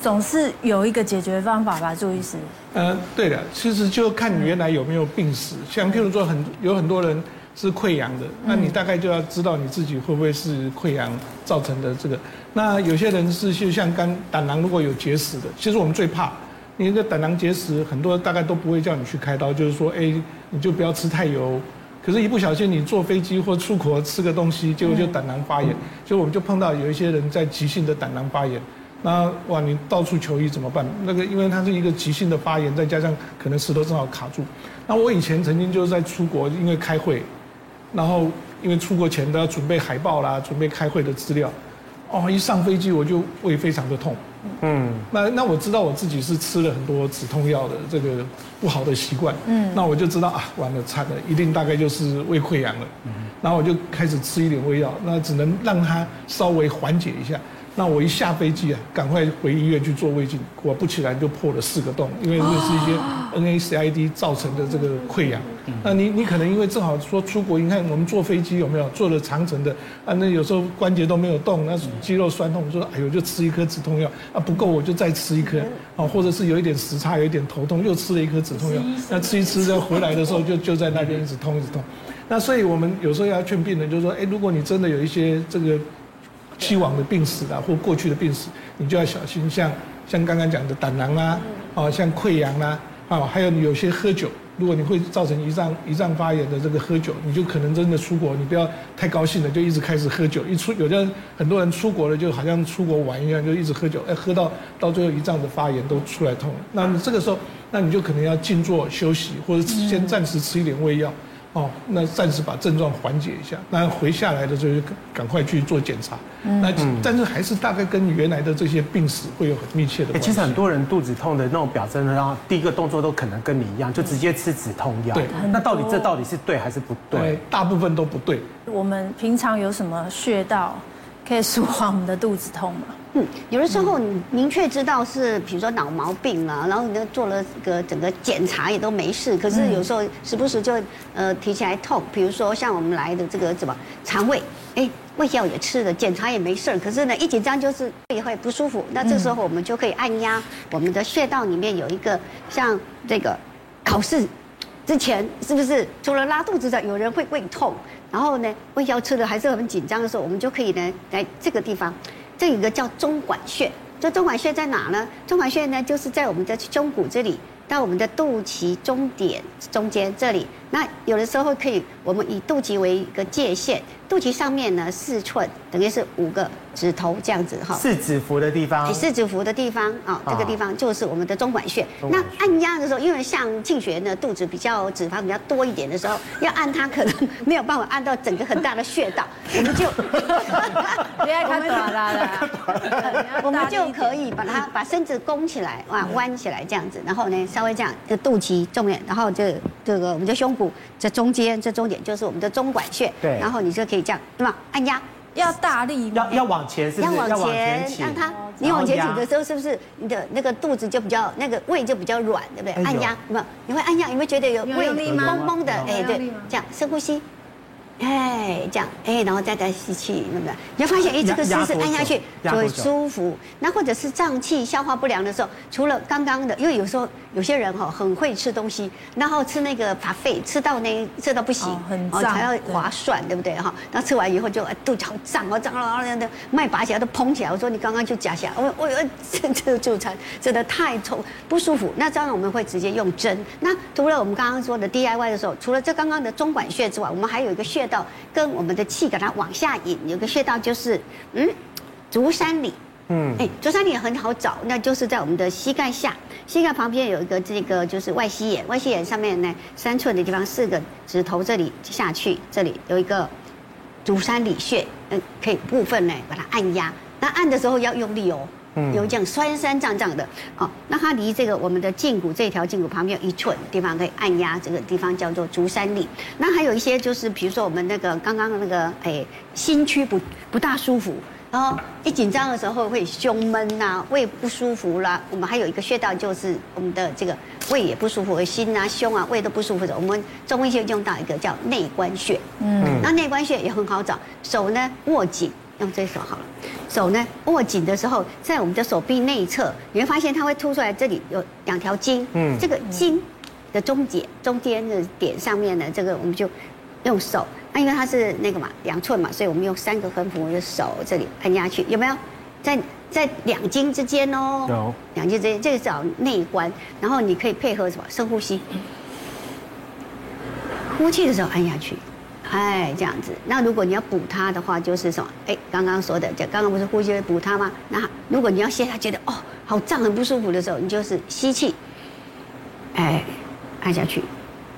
S2: 总是有一个解决方法吧，朱医师？
S6: 呃，对的，其实就看你原来有没有病史，像譬如说很有很多人是溃疡的，那你大概就要知道你自己会不会是溃疡造成的这个。那有些人是就像肝胆囊如果有结石的，其实我们最怕。你的胆囊结石，很多大概都不会叫你去开刀，就是说，哎，你就不要吃太油。可是，一不小心你坐飞机或出国吃个东西，结果就胆囊发炎。所以我们就碰到有一些人在急性的胆囊发炎，那哇，你到处求医怎么办？那个，因为它是一个急性的发炎，再加上可能石头正好卡住。那我以前曾经就是在出国，因为开会，然后因为出国前都要准备海报啦，准备开会的资料，哦，一上飞机我就胃非常的痛。嗯，那那我知道我自己是吃了很多止痛药的这个不好的习惯，嗯，那我就知道啊，完了惨了，一定大概就是胃溃疡了，嗯，然后我就开始吃一点胃药，那只能让它稍微缓解一下。那我一下飞机啊，赶快回医院去做胃镜，果不其然就破了四个洞，因为这是一些 NACID 造成的这个溃疡。那你你可能因为正好说出国，你看我们坐飞机有没有坐了长程的啊？那有时候关节都没有动，那肌肉酸痛，说哎呦就吃一颗止痛药啊，不够我就再吃一颗啊，或者是有一点时差，有一点头痛，又吃了一颗止痛药，那吃一吃再回来的时候就就在那边一直痛一直痛。那所以我们有时候要劝病人，就是说，哎，如果你真的有一些这个。既往的病史啊，或过去的病史，你就要小心。像像刚刚讲的胆囊啦，哦，像溃疡啦，啊，还有你有些喝酒，如果你会造成胰脏胰脏发炎的这个喝酒，你就可能真的出国，你不要太高兴了，就一直开始喝酒。一出有的人很多人出国了，就好像出国玩一样，就一直喝酒，哎，喝到到最后胰脏的发炎都出来痛。那么这个时候，那你就可能要静坐休息，或者先暂时吃一点胃药。哦，那暂时把症状缓解一下，那回下来的时候就赶快去做检查。嗯、那但是还是大概跟原来的这些病史会有很密切的关系。
S1: 其实很多人肚子痛的那种表征呢，然后第一个动作都可能跟你一样，就直接吃止痛药。对，那到底这到底是对还是不对？对，
S6: 大部分都不对。
S2: 我们平常有什么穴道可以舒缓我们的肚子痛吗？
S4: 嗯，有的时候你明确知道是，比如说脑毛病了，然后你做了个整个检查也都没事，可是有时候时不时就呃提起来痛，比如说像我们来的这个什么肠胃，哎，胃药也吃了，检查也没事，可是呢一紧张就是胃会不舒服，那这时候我们就可以按压我们的穴道里面有一个像这个考试之前是不是除了拉肚子的，有人会胃痛，然后呢，胃消吃的还是很紧张的时候，我们就可以呢，来这个地方，这有一个叫中脘穴，这中脘穴在哪呢？中脘穴呢，就是在我们的胸骨这里。到我们的肚脐中点中间这里，那有的时候可以，我们以肚脐为一个界限，肚脐上面呢四寸，等于是五个指头这样子哈。
S1: 四指符的地方。
S4: 四指符的地方啊，这个地方就是我们的中脘穴。那按压的时候，因为像静学呢肚子比较脂肪比较多一点的时候，要按它可能没有办法按到整个很大的穴道，我们就
S2: 别太短了，
S4: 我们就可以把它把身子弓起来，哇，弯起来这样子，然后呢。稍微这样，这肚脐重点，然后就这个我们就胸骨这中间这中点就是我们的中脘穴，
S1: 对，
S4: 然后你就可以这样，对吧？按压
S2: 要大力，
S1: 要要往前，是不是？
S4: 要往前，让它你往前挺的时候，是不是你的那个肚子就比较那个胃就比较软，对不对？按压，有没有？你会按压，有没有觉得有胃懵懵的？哎，对，这样深呼吸。哎，这样，哎，然后再再吸气，那么你就发现，哎，这个姿势按下去就会舒服。那或者是胀气、消化不良的时候，除了刚刚的，因为有时候有些人哈很会吃东西，然后吃那个 buffet 吃到那吃到不行，
S2: 很脏，
S4: 还要划算，对不对哈？然后吃完以后就肚子好胀哦，胀了，然后那脉拔起来都膨起来。我说你刚刚就夹起来，我我 这这就餐真的太痛不舒服。那当然我们会直接用针。那除了我们刚刚说的 DIY 的时候，除了这刚刚的中脘穴之外，我们还有一个穴。到跟我们的气给它往下引，有个穴道就是，嗯，足三里，嗯，哎，足三里也很好找，那就是在我们的膝盖下，膝盖旁边有一个这个就是外膝眼，外膝眼上面呢三寸的地方，四个指头这里下去，这里有一个足三里穴，嗯，可以部分呢把它按压，那按的时候要用力哦。有这样酸酸胀胀的，哦，那它离这个我们的胫骨这条胫骨旁边有一寸地方可以按压，这个地方叫做足三里。那还有一些就是，比如说我们那个刚刚的那个，哎，心区不不大舒服，然后一紧张的时候会胸闷呐，胃不舒服啦。我们还有一个穴道就是我们的这个胃也不舒服，心啊、胸啊、胃都不舒服的，我们中医就用到一个叫内关穴。嗯，那内关穴也很好找，手呢握紧。用这手好了，手呢握紧的时候，在我们的手臂内侧，你会发现它会凸出来，这里有两条筋。嗯，这个筋的中间中间的点上面呢，这个我们就用手。那因为它是那个嘛，两寸嘛，所以我们用三个横幅的手这里按下去，有没有？在在两筋之间哦。有。两筋之间，这个叫内关。然后你可以配合什么？深呼吸，呼气的时候按下去。哎，这样子。那如果你要补它的话，就是什么？哎，刚刚说的，就刚刚不是呼吸会补它吗？那如果你要现在觉得哦，好胀，很不舒服的时候，你就是吸气，哎，按下去。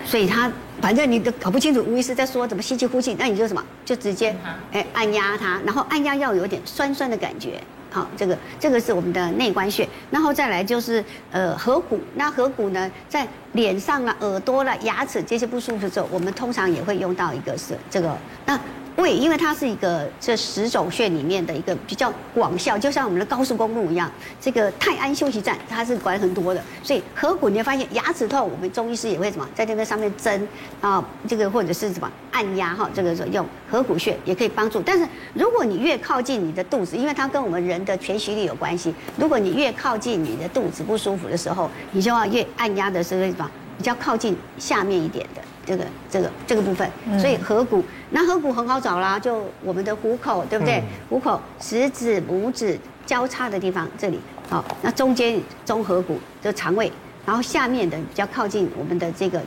S4: 所以它反正你都搞不清楚吴医师在说怎么吸气呼气，那你就什么？就直接哎按压它，然后按压要有点酸酸的感觉。好，这个这个是我们的内关穴，然后再来就是呃颌骨。那颌骨呢，在脸上了、耳朵了、牙齿这些不舒服的时候，我们通常也会用到一个是这个那。胃，因为它是一个这十种穴里面的一个比较广效，就像我们的高速公路一样。这个泰安休息站它是管很多的，所以合谷你会发现牙齿痛，我们中医师也会什么在这个上面针啊，这个或者是什么按压哈，这个时候用合谷穴也可以帮助。但是如果你越靠近你的肚子，因为它跟我们人的全息力有关系，如果你越靠近你的肚子不舒服的时候，你就要越按压的时候什么比较靠近下面一点的。这个这个这个部分，所以合谷，那合谷很好找啦，就我们的虎口，对不对？虎口食指、拇指交叉的地方，这里。好，那中间中合谷就肠胃，然后下面的比较靠近我们的这个，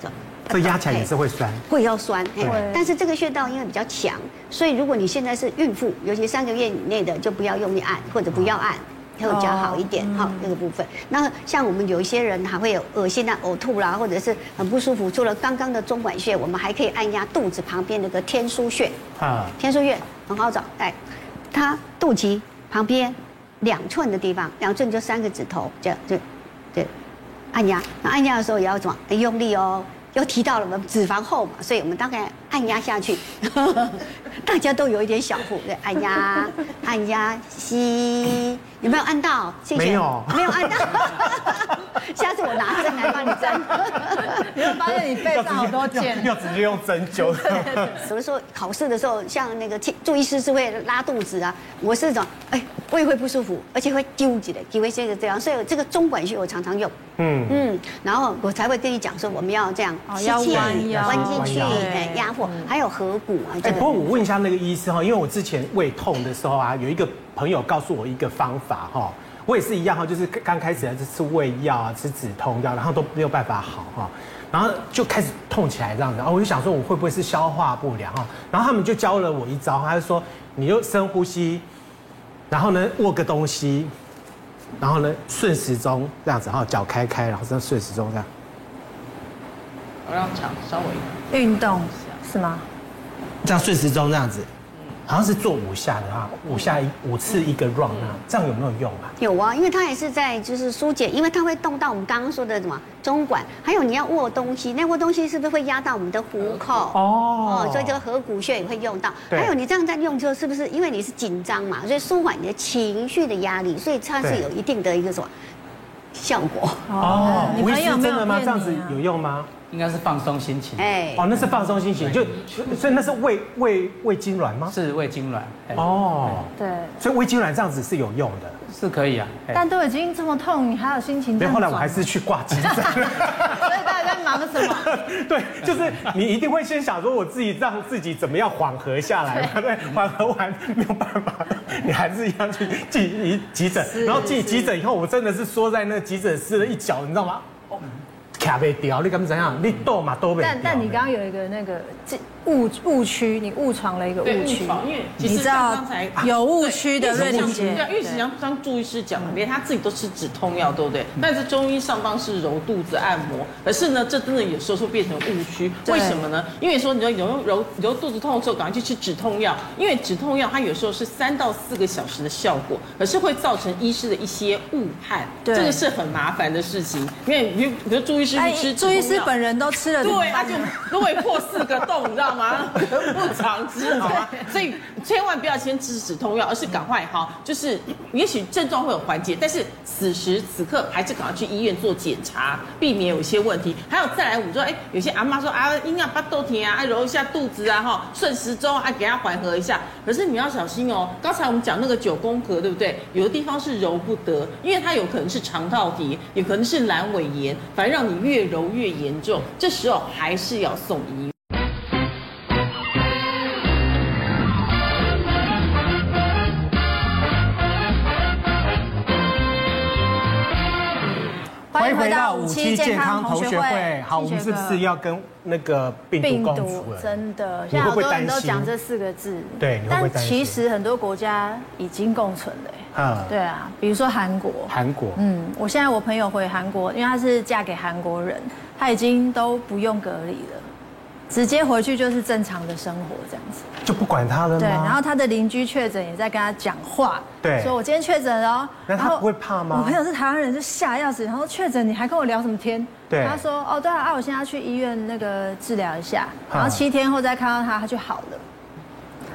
S1: 这压起来也是会酸，
S4: 会要酸，但是这个穴道因为比较强，所以如果你现在是孕妇，尤其三个月以内的，就不要用力按或者不要按。会比较好一点，哈，那个部分。那像我们有一些人还会有恶心啊、呕吐啦，或者是很不舒服。除了刚刚的中脘穴，我们还可以按压肚子旁边那个天枢穴。啊，天枢穴很好找，哎，它肚脐旁边两寸的地方，两寸就三个指头，这样就对，按压。那按压的时候也要怎么？用力哦。又提到了我们脂肪厚嘛，所以我们大概按压下去，大家都有一点小腹，对，按压，按压，吸。有没有按到？
S1: 没有，
S4: 没有按到。下次我拿针来帮你针。
S2: 你会发现你背上好多茧，
S1: 要直接用针灸。
S4: 什么时候考试的时候，像那个注意师是会拉肚子啊，我是这种，哎，胃会不舒服，而且会纠结的，因为这个这样，所以这个中管穴我常常用。嗯嗯，然后我才会跟你讲说，我们要这样吸气弯进去，哎，压迫，还有合谷啊。
S1: 哎，不过我问一下那个医师哈，因为我之前胃痛的时候啊，有一个朋友告诉我一个方法哈。我也是一样哈，就是刚开始还是吃胃药啊，吃止痛药，然后都没有办法好哈，然后就开始痛起来这样子，然后我就想说我会不会是消化不良哈，然后他们就教了我一招，他就说你就深呼吸，然后呢握个东西，然后呢顺时钟这样子哈，脚开开，然后这样顺时钟这样，
S5: 我让脚稍微
S2: 运动是吗？
S1: 这样顺时钟这样子。好像是做五下的啊，五下一五次一个 round 啊，这样有没有用啊？
S4: 有啊，因为它也是在就是疏解，因为它会动到我们刚刚说的什么中管，还有你要握东西，那握东西是不是会压到我们的虎口？哦，所以这个合谷穴也会用到。还有你这样在用之后，是不是因为你是紧张嘛，所以舒缓你的情绪的压力，所以它是有一定的一个什么效果？
S1: 哦，你朋友真的吗？这样子有用吗？
S3: 应该是放松心情，
S4: 哎，
S1: 哦，那是放松心情，就所以那是胃胃胃痉挛吗？
S3: 是胃痉挛，
S1: 哦，
S2: 对，
S1: 所以胃痉挛这样子是有用的，
S3: 是可以啊。
S2: 但都已经这么痛，你还有心情？
S1: 所以后来我还是去挂急诊。所
S2: 以大家在忙什么？
S1: 对，就是你一定会先想说，我自己让自己怎么样缓和下来嘛？对，缓和完没有办法，你还是一样去急急诊，然后进急诊以后，我真的是缩在那急诊室的一角，你知道吗？卡不掉，你敢怎样？你倒嘛倒不掉。
S2: 但但你刚刚有一个那个误误区，你误闯了一个误区，
S5: 因为你知道刚才
S2: 有误区的瑞玲姐，
S5: 因为实际上刚朱医师讲的，连他自己都吃止痛药，对不对？但是中医上方是揉肚子按摩，可是呢，这真的有时候会变成误区。为什么呢？因为说你要揉揉揉肚子痛的时候，赶快去吃止痛药，因为止痛药它有时候是三到四个小时的效果，可是会造成医师的一些误判，这个是很麻烦的事情。因为比如比如朱医师去吃，
S2: 朱医师本人都吃了，
S5: 对，他就都会破四个洞，你知道吗？不常吃，好吗？所以千万不要先吃止痛药，而是赶快哈，就是也许症状会有缓解，但是此时此刻还是赶快去医院做检查，避免有一些问题。还有再来，我们说，哎，有些阿妈说啊，应该巴豆停啊，揉一下肚子啊，哈，顺时钟啊，给它缓和一下。可是你要小心哦，刚才我们讲那个九宫格，对不对？有的地方是揉不得，因为它有可能是肠道体，也可能是阑尾炎，反正让你越揉越严重，这时候还是要送医院。
S1: 回到五期健康同学会。好，我们是不是要跟那个病毒共处了？
S2: 真的，现在好多人都讲这四个字。
S1: 对，
S2: 但其实很多国家已经共存了。嗯，对啊，比如说韩国。
S1: 韩国。
S2: 嗯，我现在我朋友回韩国，因为她是嫁给韩国人，她已经都不用隔离了。直接回去就是正常的生活，这样子
S1: 就不管他了。
S2: 对，然后他的邻居确诊也在跟他讲话，
S1: 对，
S2: 说我今天确诊了。
S1: 那他不会怕吗？
S2: 我朋友是台湾人，就吓要死。然后确诊，你还跟我聊什么天？
S1: 对，
S2: 他说哦，对啊，我现在要去医院那个治疗一下，然后七天后再看到他，他就好了。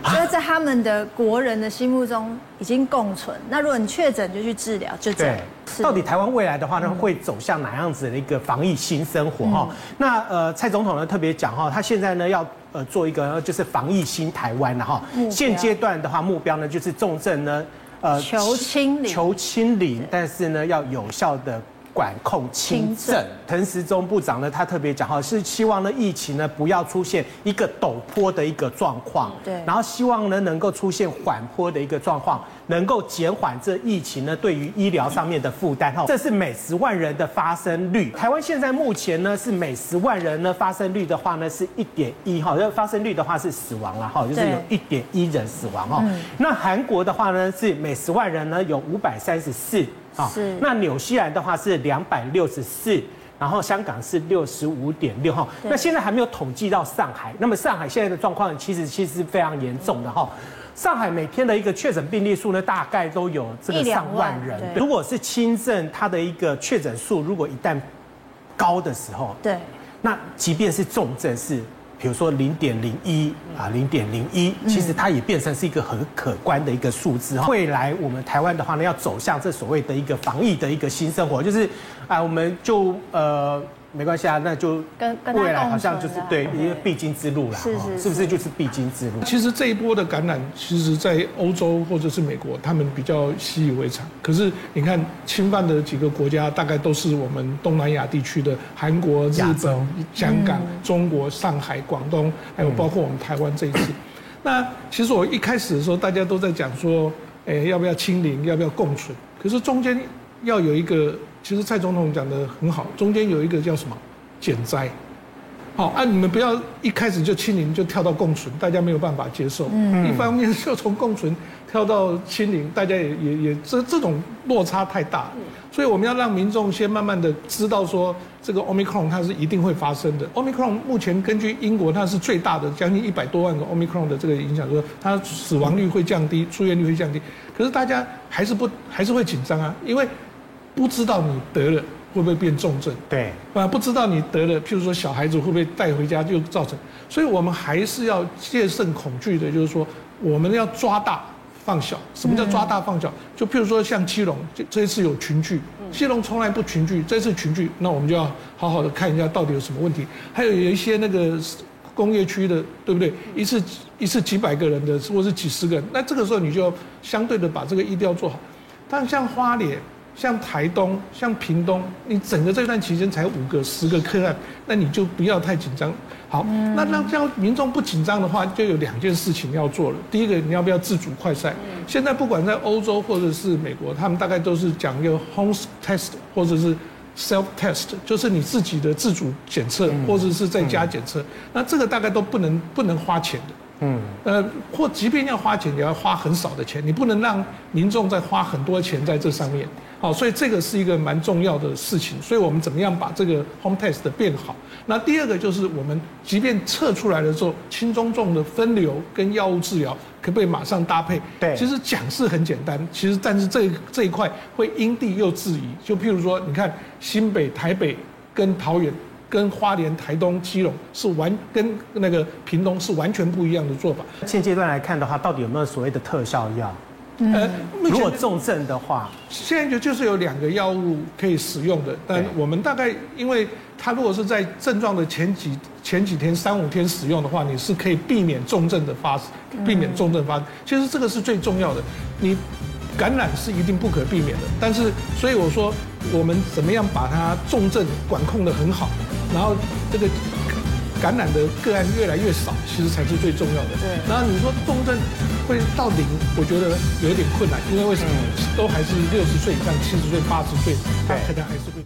S2: 所以在他们的国人的心目中已经共存。那如果你确诊就去治疗，就这样。
S1: 到底台湾未来的话呢，会走向哪样子的一个防疫新生活哈？那呃，蔡总统呢特别讲哈，他现在呢要呃做一个就是防疫新台湾了哈。现阶段的话目标呢就是重症呢呃
S2: 求清零，
S1: 求清零，但是呢要有效的。管控轻症，陈时中部长呢，他特别讲哈，是希望呢疫情呢不要出现一个陡坡的一个状况，
S2: 对，
S1: 然后希望呢能够出现缓坡的一个状况，能够减缓这疫情呢对于医疗上面的负担。哈。这是每十万人的发生率，台湾现在目前呢是每十万人呢发生率的话呢是一点一。哈，这发生率的话是死亡了哈，就是有一点一人死亡哈。那韩国的话呢是每十万人呢有五百三十四。是，那纽西兰的话是两百六十四，然后香港是六十五点六哈。那现在还没有统计到上海，那么上海现在的状况其实其实是非常严重的哈。上海每天的一个确诊病例数呢，大概都有这个上万人。如果是轻症，它的一个确诊数如果一旦高的时候，
S2: 对，
S1: 那即便是重症是比如说零点零一啊，零点零一，其实它也变成是一个很可观的一个数字。未来我们台湾的话呢，要走向这所谓的一个防疫的一个新生活，就是啊，我们就呃。没关系啊，那就跟未来好像就是对一个必经之路啦，是是，是不是就是必经之路？
S6: 其实这一波的感染，其实，在欧洲或者是美国，他们比较习以为常。可是你看，侵犯的几个国家，大概都是我们东南亚地区的韩国、日本、香港、中国、上海、广东，还有包括我们台湾这一次。那其实我一开始的时候，大家都在讲说，哎，要不要清零，要不要共存？可是中间要有一个。其实蔡总统讲的很好，中间有一个叫什么减灾，好啊，你们不要一开始就清零就跳到共存，大家没有办法接受。嗯，一方面就从共存跳到清零，大家也也也这这种落差太大，所以我们要让民众先慢慢的知道说，这个 Omicron 它是一定会发生的。Omicron 目前根据英国它是最大的，将近一百多万个 Omicron 的这个影响，说它死亡率会降低，出院率会降低，可是大家还是不还是会紧张啊，因为。不知道你得了会不会变重症？
S1: 对，
S6: 啊，不知道你得了，譬如说小孩子会不会带回家就造成，所以我们还是要戒慎恐惧的，就是说我们要抓大放小。什么叫抓大放小？就譬如说像七龙，这这一次有群聚，基隆从来不群聚，这次群聚，那我们就要好好的看一下到底有什么问题。还有有一些那个工业区的，对不对？一次一次几百个人的，或是几十个人，那这个时候你就要相对的把这个疫调做好。但像花莲。像台东、像屏东，你整个这段期间才五个、十个个案，那你就不要太紧张。好，那让这样民众不紧张的话，就有两件事情要做了。第一个，你要不要自主快筛？现在不管在欧洲或者是美国，他们大概都是讲一个 home test 或者是 self test，就是你自己的自主检测或者是在家检测。那这个大概都不能不能花钱的。嗯，呃，或即便要花钱，也要花很少的钱，你不能让民众再花很多钱在这上面。好，所以这个是一个蛮重要的事情。所以我们怎么样把这个 home test 变好？那第二个就是我们即便测出来了之后，轻中重的分流跟药物治疗可不可以马上搭配？对，其实讲是很简单，其实但是这这一块会因地又制宜。就譬如说，你看新北、台北跟桃园、跟花莲、台东、基隆是完跟那个屏东是完全不一样的做法。
S1: 现阶段来看的话，到底有没有所谓的特效药？呃，如果重症的话，
S6: 现在就就是有两个药物可以使用的，但我们大概，因为它如果是在症状的前几前几天三五天使用的话，你是可以避免重症的发，避免重症发生。其实这个是最重要的，你感染是一定不可避免的，但是所以我说我们怎么样把它重症管控的很好，然后这个。感染的个案越来越少，其实才是最重要的。对。然后你说重症会到零，我觉得有点困难，因为为什么？都还是六十岁以上、七十岁、八十岁，他可能还是会。